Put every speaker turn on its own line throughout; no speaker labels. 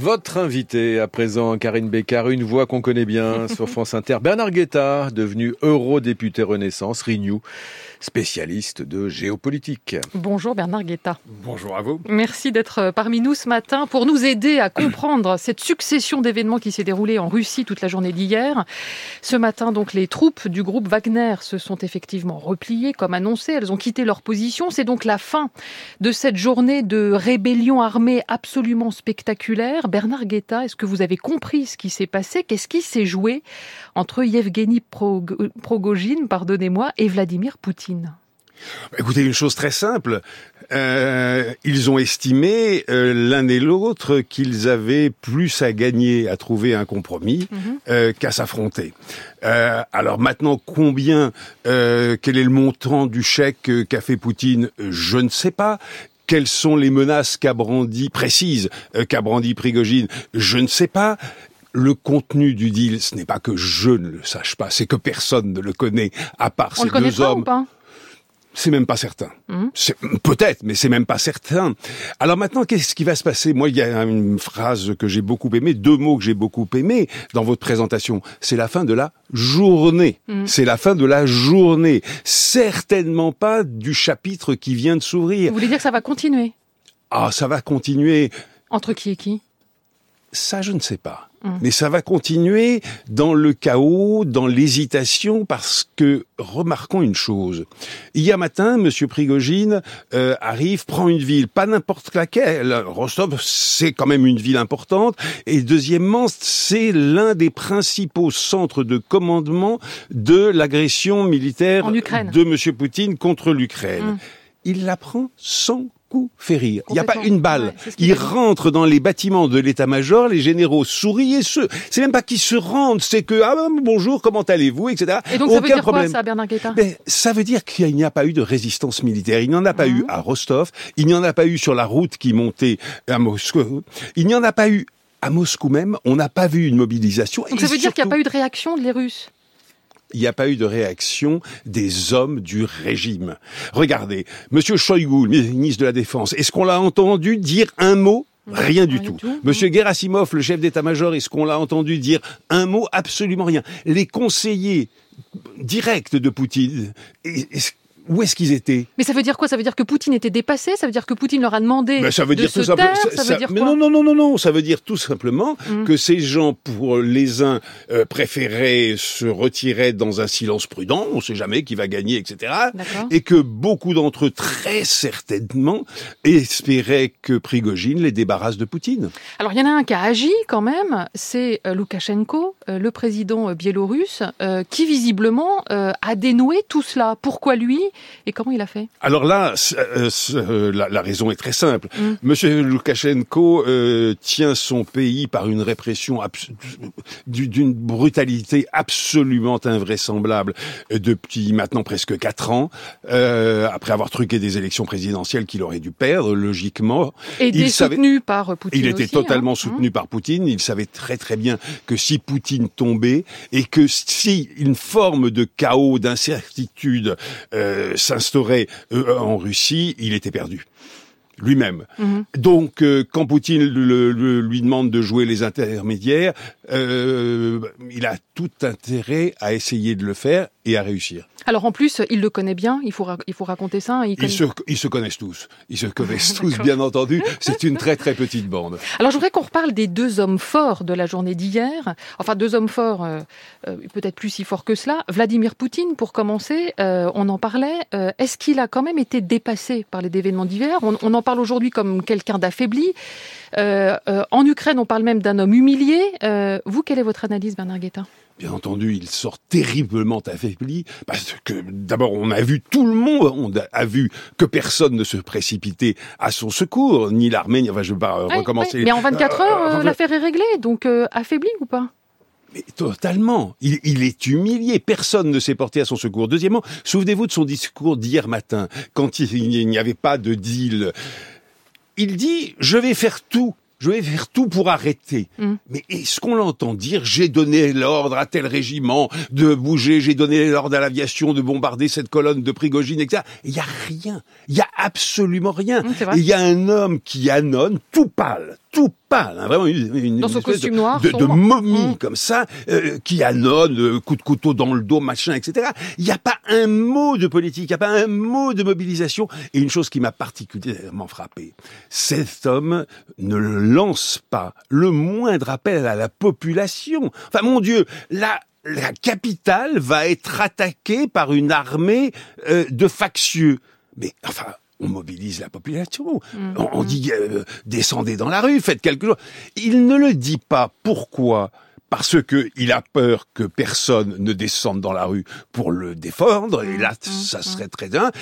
Votre invité à présent, Karine Bécard, une voix qu'on connaît bien sur France Inter, Bernard Guetta, devenu eurodéputé Renaissance, Renew, spécialiste de géopolitique.
Bonjour Bernard Guetta.
Bonjour à vous.
Merci d'être parmi nous ce matin pour nous aider à comprendre cette succession d'événements qui s'est déroulée en Russie toute la journée d'hier. Ce matin, donc, les troupes du groupe Wagner se sont effectivement repliées, comme annoncé. Elles ont quitté leur position. C'est donc la fin de cette journée de rébellion armée absolument spectaculaire. Bernard Guetta, est-ce que vous avez compris ce qui s'est passé? Qu'est-ce qui s'est joué entre Yevgeny Progogine, pardonnez-moi, et Vladimir Poutine?
Écoutez, une chose très simple. Euh, ils ont estimé euh, l'un et l'autre qu'ils avaient plus à gagner à trouver un compromis mhm. euh, qu'à s'affronter. alors maintenant, combien, quel est le montant du chèque qu'a fait Poutine? Je ne sais pas quelles sont les menaces qu'a brandi, précises, euh, qu'a brandi Prigogine? Je ne sais pas. Le contenu du deal, ce n'est pas que je ne le sache pas, c'est que personne ne le connaît à part ces deux hommes. C'est même pas certain. Mmh. Peut-être, mais c'est même pas certain. Alors maintenant, qu'est-ce qui va se passer? Moi, il y a une phrase que j'ai beaucoup aimée, deux mots que j'ai beaucoup aimés dans votre présentation. C'est la fin de la journée. Mmh. C'est la fin de la journée. Certainement pas du chapitre qui vient de s'ouvrir.
Vous voulez dire que ça va continuer?
Ah, ça va continuer.
Entre qui et qui?
Ça, je ne sais pas. Hum. Mais ça va continuer dans le chaos, dans l'hésitation, parce que remarquons une chose. Hier matin, Monsieur Prigogine euh, arrive, prend une ville, pas n'importe laquelle. Rostov, c'est quand même une ville importante. Et deuxièmement, c'est l'un des principaux centres de commandement de l'agression militaire de Monsieur Poutine contre l'Ukraine. Hum. Il la prend sans coup fait rire. Il n'y a pas une balle. il rentre dans les bâtiments de l'état-major, les généraux sourient et se... C'est même pas qu'ils se rendent, c'est que ah ben, bonjour, comment allez-vous, etc.
Et donc ça veut dire quoi ça, Bernard Guetta
ben, Ça veut dire qu'il n'y a pas eu de résistance militaire. Il n'y en a pas eu à Rostov, il n'y en a pas eu sur la route qui montait à Moscou, il n'y en a pas eu à Moscou même. On n'a pas vu une mobilisation.
Donc ça veut dire qu'il n'y a pas eu de réaction des Russes?
Il n'y a pas eu de réaction des hommes du régime. Regardez, Monsieur Shoigu, ministre de la Défense, est-ce qu'on l'a entendu dire un mot? Rien du tout. Monsieur Gerasimov, le chef d'état-major, est-ce qu'on l'a entendu dire un mot? Absolument rien. Les conseillers directs de Poutine, où est-ce qu'ils étaient?
Mais ça veut dire quoi? Ça veut dire que Poutine était dépassé? Ça veut dire que Poutine leur a demandé ben, ça veut de dire se tout taire? ça, veut dire
mais non, non, non, non, non. Ça veut dire tout simplement mmh. que ces gens, pour les uns, euh, préféraient se retirer dans un silence prudent. On ne sait jamais qui va gagner, etc. Et que beaucoup d'entre eux, très certainement, espéraient que Prigogine les débarrasse de Poutine.
Alors il y en a un qui a agi quand même, c'est euh, Loukachenko, euh, le président biélorusse, qui visiblement a dénoué tout cela. Pourquoi lui? Et comment il a fait?
Alors là, euh, euh, la, raison est très simple. Mm. Monsieur Loukachenko euh, tient son pays par une répression d'une brutalité absolument invraisemblable depuis maintenant presque quatre ans, après avoir truqué des élections présidentielles qu'il aurait dû perdre, logiquement.
Et il soutenu par Poutine
Il était
hein.
totalement soutenu par Poutine. Il savait très très bien que si Poutine tombait et que si une forme de chaos, d'incertitude euh, s'instaurait euh, en Russie, il était perdu lui-même. Mhm. Donc, euh, quand Poutine lui demande de jouer les intermédiaires, il a tout intérêt à essayer de le faire et à réussir.
Alors en plus, il le connaît bien, il faut, il faut raconter ça.
Ils, se, ils, se, connaissent tous, ils se connaissent tous bien entendu, c'est une très très petite bande.
Alors je voudrais qu'on reparle des deux hommes forts de la journée d'hier, enfin deux hommes forts, euh, euh, peut-être plus si forts que cela. Vladimir Poutine, pour commencer, euh, on en parlait, est-ce qu'il a quand même été dépassé par les événements d'hier? On, on, en parle aujourd'hui comme quelqu'un d'affaibli. en Ukraine, on parle même d'un homme humilié. vous, quelle est votre analyse, Bernard Guetta
Bien entendu, il sort terriblement affaibli parce que d'abord on a vu tout le monde a vu que personne ne se précipitait à son secours, ni l'armée, enfin je vais pas recommencer.
Mais en 24 heures, euh, l'affaire est réglée, donc euh, affaibli ou pas?
Mais totalement. Il, il, est humilié. Personne ne s'est porté à son secours. Deuxièmement, souvenez-vous de son discours d'hier matin, quand il n'y avait pas de deal. Il dit, je vais faire tout je vais faire tout pour arrêter. Mm. Mais est-ce qu'on l'entend dire j'ai donné l'ordre à tel régiment de bouger, j'ai donné l'ordre à l'aviation de bombarder cette colonne de Prigogine, etc. Il y a rien. Il y a absolument rien. Mm, il y a un homme qui annonce, tout pâle, tout pâle, hein, vraiment une, une
Dans son costume
de,
noir,
de, de momie
Mm.
comme ça, euh, qui annonce, euh, coup de couteau dans le dos, machin, etc. Il n'y a pas un mot de politique, il n'y a pas un mot de mobilisation. Et une chose qui m'a particulièrement frappé, cet homme ne lance pas le moindre appel à la population. Enfin, mon Dieu, la la capitale va être attaquée par une armée euh, de factieux. Mais enfin, on mobilise la population. On, on dit euh, descendez dans la rue, faites quelque chose. Il ne le dit pas. Pourquoi? Parce que il a peur que personne ne descende dans la rue pour le défendre, et là, ça serait très bien.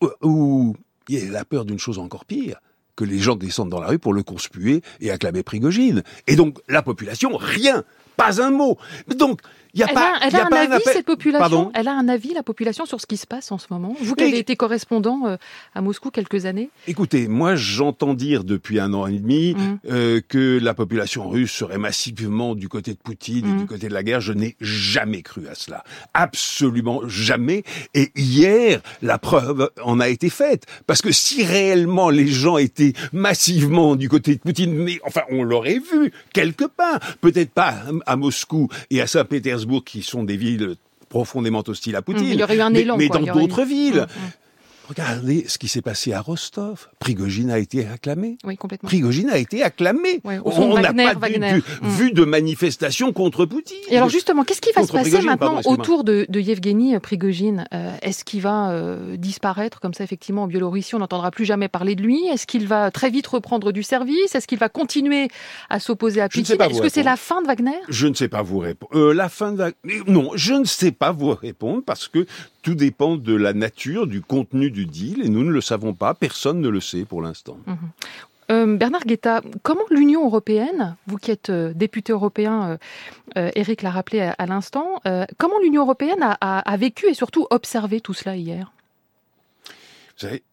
Ou, ou il a peur d'une chose encore pire, que les gens descendent dans la rue pour le conspuer et acclamer Prigogine. Et donc, la population, rien, pas un mot. Donc, a
Elle
pas,
a, elle
y
a
a
un avis,
appel-
cette population?
Pardon?
Elle a un avis, la population, sur ce qui se passe en ce moment? Vous qui avez été correspondant euh, à Moscou quelques années?
Écoutez, moi j'entends dire depuis un an et demi
Mm.
euh, que la population russe serait massivement du côté de Poutine et du côté de la guerre. Je n'ai jamais cru à cela. Absolument jamais. Et hier, la preuve en a été faite. Parce que si réellement les gens étaient massivement du côté de Poutine, mais enfin on l'aurait vu quelque part, peut-être pas à Moscou et à Saint-Pétersbourg qui sont des villes profondément hostiles à Poutine.
Il y aurait eu un
mais,
élan,
mais
quoi, il y
dans
eu-
d'autres villes.
Mm, mm.
Regardez ce qui s'est passé à Rostov. Prigogine a été acclamé.
Oui, complètement.
Prigogine a été acclamé.
Ouais,
On n'a
Wagner,
pas
Wagner.
du-
Mm.
vu de manifestations contre Poutine.
Et alors justement, qu'est-ce qui va se passer
Prigogine,
maintenant
pardon,
autour de, de Yevgeny Prigogine? Euh, Est-ce qu'il va euh, disparaître comme ça effectivement en Biélorussie? On n'entendra plus jamais parler de lui. Est-ce qu'il va très vite reprendre du service? Est-ce qu'il va continuer à s'opposer à Poutine? Est-ce que c'est la fin de Wagner?
Je ne sais pas vous répondre. Euh, la fin de mais Non, je ne sais pas vous répondre parce que tout dépend de la nature, du contenu du deal et nous ne le savons pas. Personne ne le sait pour l'instant.
Euh, Bernard Guetta, comment l'Union européenne, vous qui êtes euh, député européen, euh, euh, Eric l'a rappelé à, l'instant, comment l'Union européenne a, vécu et surtout observé tout cela hier?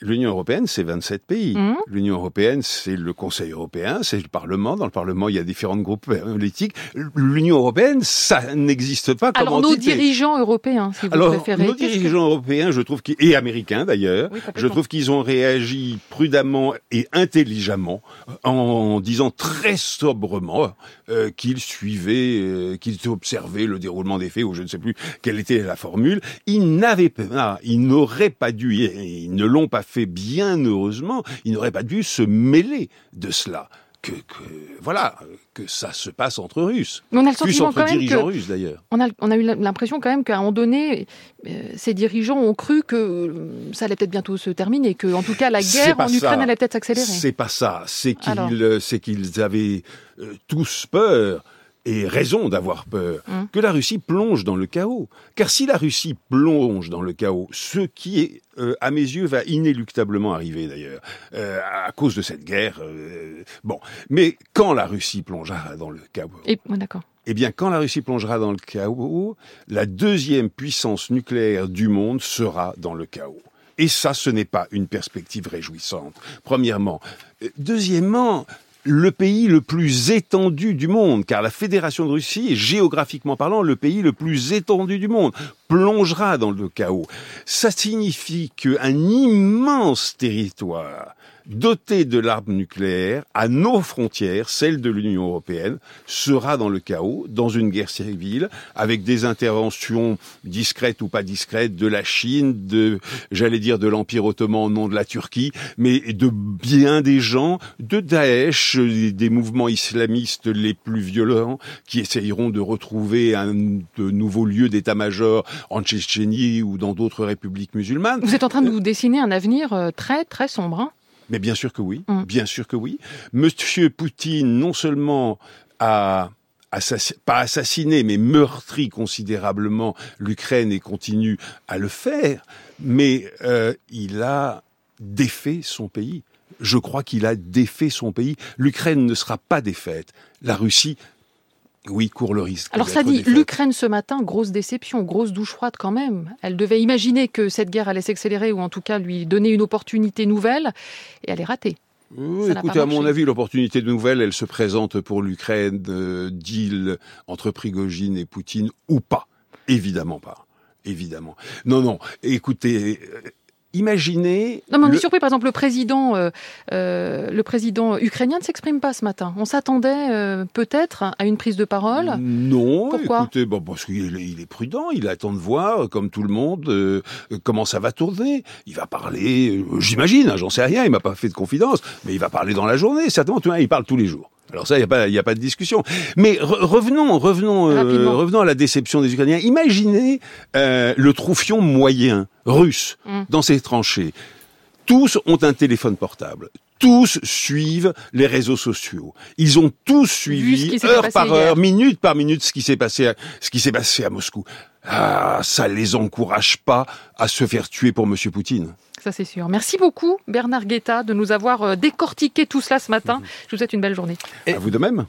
l'Union européenne, c'est 27 pays.
Mhm.
L'Union européenne, c'est le Conseil européen, c'est le Parlement. Dans le Parlement, il y a différents groupes politiques. L'Union européenne, ça n'existe pas comme
Alors nos
entité.
dirigeants européens, si vous
Alors,
préférez.
nos
que-
dirigeants européens, je trouve qu'ils, et américains d'ailleurs,
Oui,
je trouve qu'ils ont réagi prudemment et intelligemment en disant très sobrement euh, qu'ils suivaient, euh, qu'ils observaient le déroulement des faits, ou je ne sais plus quelle était la formule. Ils n'avaient pas, ils n'auraient pas dû, ils ne l'ont pas fait bien heureusement, ils n'auraient pas dû se mêler de cela. Que, que voilà, que ça se passe entre Russes.
On a le
Plus entre
quand même
dirigeants
que
russes d'ailleurs.
on a, on a eu l'impression quand même qu'à un moment donné, euh, ces dirigeants ont cru que euh, ça allait peut-être bientôt se terminer, que en tout cas la guerre en Ukraine allait peut-être s'accélérer.
C'est pas ça. C'est qu'ils, euh, c'est qu'ils avaient euh, tous peur et raison d'avoir peur
Hum.
que la Russie plonge dans le chaos. Car si la Russie plonge dans le chaos, ce qui est, euh, à mes yeux, va inéluctablement arriver d'ailleurs, euh, à cause de cette guerre. euh, bon, mais quand la Russie plongera dans le chaos,
Et, ouais, d'accord.
eh bien, quand la Russie plongera dans le chaos, la deuxième puissance nucléaire du monde sera dans le chaos. Et ça, ce n'est pas une perspective réjouissante, premièrement. Euh, Deuxièmement, le pays le plus étendu du monde, car la Fédération de Russie est géographiquement parlant le pays le plus étendu du monde, plongera dans le chaos. Ça signifie qu'un immense territoire doté de l'arme nucléaire à nos frontières, celle de l'Union européenne, sera dans le chaos, dans une guerre civile, avec des interventions discrètes ou pas discrètes de la Chine, de, j'allais dire, de l'Empire ottoman au nom de la Turquie, mais de bien des gens, de Daesh, des mouvements islamistes les plus violents, qui essayeront de retrouver un de nouveaux lieux d'état-major en Tchétchénie ou dans d'autres républiques musulmanes.
Vous êtes en train de vous dessiner un avenir euh, très très sombre. hein
Mais bien sûr que oui,
Mm.
bien sûr que oui. Monsieur Poutine, non seulement a pas assassiné, mais meurtri considérablement l'Ukraine et continue à le faire, mais euh, il a défait son pays. Je crois qu'il a défait son pays. L'Ukraine ne sera pas défaite. La Russie, oui, court le risque.
Alors ça dit, l'Ukraine ce matin, grosse déception, grosse douche froide quand même. Elle devait imaginer que cette guerre allait s'accélérer ou en tout cas lui donner une opportunité nouvelle et elle est ratée.
Oui, écoutez, à mon avis, l'opportunité de nouvelle, elle se présente pour l'Ukraine, euh, deal entre Prigogine et Poutine, ou pas. Évidemment pas. Évidemment. Non, non. Écoutez, euh, imaginez.
Non, mais on
le-
est surpris. Par exemple, le président, euh, euh, le président ukrainien ne s'exprime pas ce matin. On s'attendait euh, peut-être à une prise de parole.
Non,
Pourquoi?
écoutez, bon, parce qu'il est, il est prudent, il attend de voir, comme tout le monde, euh, comment ça va tourner. Il va parler, euh, j'imagine, hein, j'en sais rien, il m'a pas fait de confidence, mais il va parler dans la journée, certainement, tu vois, il parle tous les jours. Alors ça, il n'y a, pas- il y a pas de discussion. Mais re- revenons, revenons, euh, revenons à la déception des Ukrainiens. Imaginez euh, le troufion moyen russe
Mm.
dans ces tranchées. Tous ont un téléphone portable. Tous suivent les réseaux sociaux. Ils ont tous suivi, heure par
hier.
heure, minute par minute, ce qui s'est passé, à, ce qui s'est passé à Moscou. Ah, ça les encourage pas à se faire tuer pour Monsieur Poutine.
Ça, c'est sûr. Merci beaucoup, Bernard Guetta, de nous avoir euh, décortiqué tout cela ce matin. Je vous souhaite une belle journée.
Et-
À vous de même.